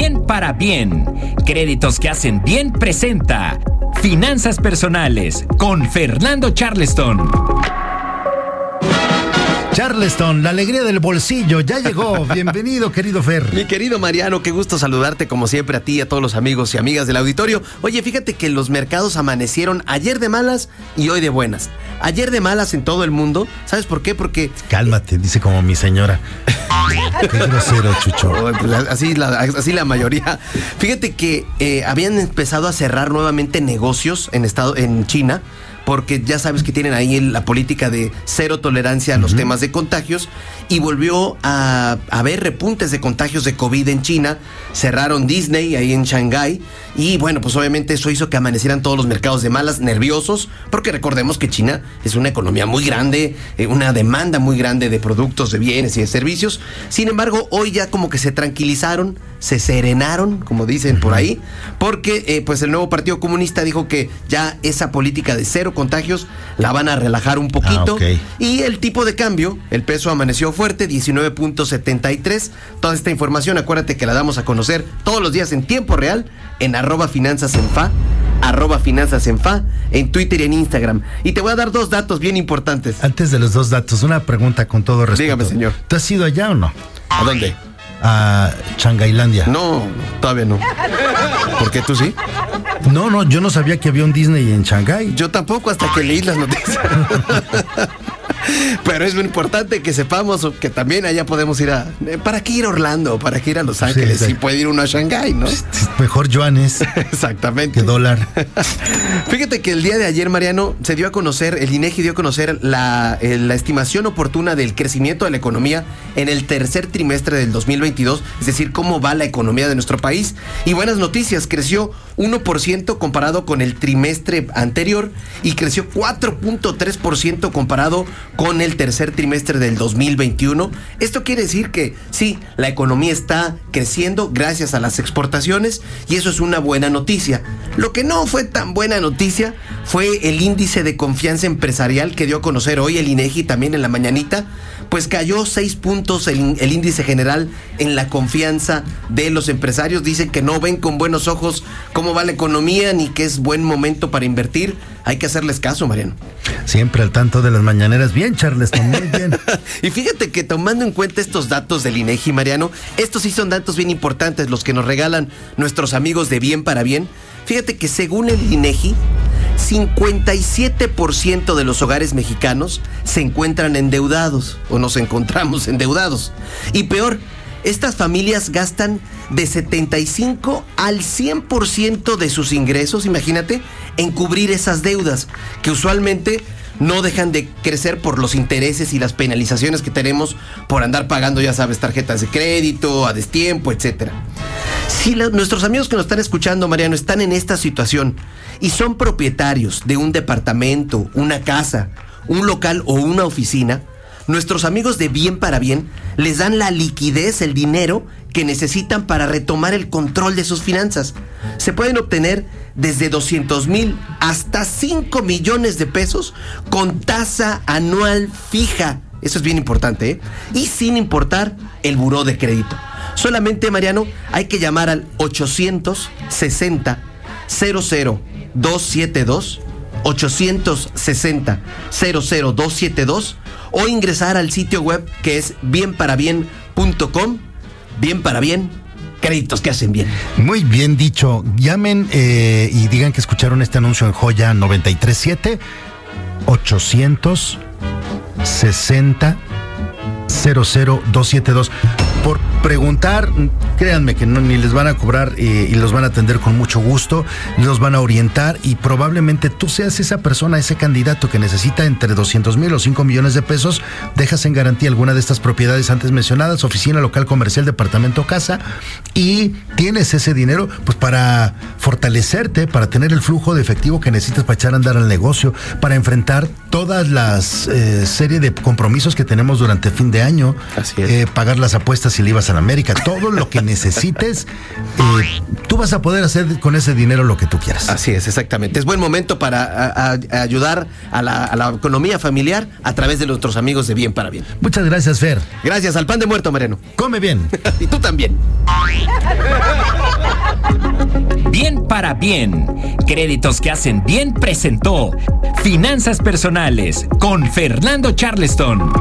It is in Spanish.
Bien para bien. Créditos que hacen bien presenta. Finanzas personales con Fernando Charleston. Charleston, la alegría del bolsillo, ya llegó. Bienvenido, querido Fer. Mi querido Mariano, qué gusto saludarte como siempre a ti y a todos los amigos y amigas del auditorio. Oye, fíjate que los mercados amanecieron ayer de malas y hoy de buenas. Ayer de malas en todo el mundo. ¿Sabes por qué? Porque... Cálmate, dice como mi señora. qué grosero, Chucho. Pues, así la, así la mayoría. Fíjate que eh, habían empezado a cerrar nuevamente negocios en, estado, en China porque ya sabes que tienen ahí la política de cero tolerancia a los temas de contagios y volvió a haber repuntes de contagios de COVID en China. Cerraron Disney ahí en Shanghái y bueno, pues obviamente eso hizo que amanecieran todos los mercados de malas, nerviosos, porque recordemos que China es una economía muy grande, eh, una demanda muy grande de productos, de bienes y de servicios. Sin embargo, hoy ya como que se tranquilizaron, se serenaron, como dicen por ahí, porque eh, pues el nuevo Partido Comunista dijo que ya esa política de cero contagios la van a relajar un poquito. Ah, y el tipo de cambio, el peso amaneció fuerte, 19.73. Toda esta información, acuérdate que la damos a conocer todos los días en tiempo real en arroba finanzas en fa arroba finanzas en fa, en Twitter y en Instagram. Y te voy a dar dos datos bien importantes. Antes de los dos datos, una pregunta con todo respeto. Dígame, señor. ¿Tú has ido allá o no? ¿A dónde? A Changailandia. No, todavía no. ¿Por qué tú sí? No, no, yo no sabía que había un Disney en Shanghái. Yo tampoco hasta que leí las noticias. Pero es muy importante que sepamos que también allá podemos ir a. Eh, ¿Para qué ir a Orlando? ¿Para qué ir a Los Ángeles? Si puede ir uno a Shanghái, ¿no? Mejor yuanes. Exactamente. Que dólar. Fíjate que el día de ayer, Mariano, se dio a conocer, el INEGI dio a conocer la, la estimación oportuna del crecimiento de la economía en el tercer trimestre del 2022, es decir, cómo va la economía de nuestro país. Y buenas noticias, creció 1% comparado con el trimestre anterior y creció 4.3% comparado con el tercer trimestre del 2021. Esto quiere decir que sí, la economía está creciendo gracias a las exportaciones y eso es una buena noticia. Lo que no fue tan buena noticia fue el índice de confianza empresarial que dio a conocer hoy el INEGI también en la mañanita, pues cayó seis puntos el, el índice general en la confianza de los empresarios. Dicen que no ven con buenos ojos cómo va la economía ni que es buen momento para invertir. Hay que hacerles caso, Mariano. Siempre al tanto de las mañaneras. Bien, Charles, muy bien. y fíjate que tomando en cuenta estos datos del INEGI, Mariano, estos sí son datos bien importantes, los que nos regalan nuestros amigos de Bien para Bien. Fíjate que según el INEGI, 57% de los hogares mexicanos se encuentran endeudados o nos encontramos endeudados. Y peor, estas familias gastan de 75 al 100% de sus ingresos, imagínate, en cubrir esas deudas, que usualmente no dejan de crecer por los intereses y las penalizaciones que tenemos por andar pagando, ya sabes, tarjetas de crédito, a destiempo, etc. Si nuestros amigos que nos están escuchando, Mariano, están en esta situación y son propietarios de un departamento, una casa, un local o una oficina, nuestros amigos de Bien para Bien les dan la liquidez, el dinero que necesitan para retomar el control de sus finanzas. Se pueden obtener desde 200 mil hasta 5 millones de pesos con tasa anual fija. Eso es bien importante, ¿eh? Y sin importar el buró de crédito. Solamente, Mariano, hay que llamar al 860 00272 860 00272 o ingresar al sitio web que es bienparabien.com. Bien para bien, créditos que hacen bien. Muy bien dicho. Llamen eh, y digan que escucharon este anuncio en Joya 937 860 00272 por preguntar, créanme que no, ni les van a cobrar eh, y los van a atender con mucho gusto, los van a orientar y probablemente tú seas esa persona, ese candidato que necesita entre 200 mil o 5 millones de pesos, dejas en garantía alguna de estas propiedades antes mencionadas, oficina local comercial, departamento, casa, y tienes ese dinero pues para fortalecerte, para tener el flujo de efectivo que necesitas para echar a andar al negocio, para enfrentar todas las eh, serie de compromisos que tenemos durante fin de año, Así es. Eh, pagar las apuestas si le ibas a Plaza América, todo lo que necesites, eh, tú vas a poder hacer con ese dinero lo que tú quieras. Así es, exactamente. Es buen momento para ayudar a la, economía familiar a través de nuestros amigos de Bien para Bien. Muchas gracias, Fer. Gracias al pan de muerto, Mariano. Come bien. y tú también. Bien para bien. Créditos que hacen bien presentó Finanzas Personales con Fernando Charleston.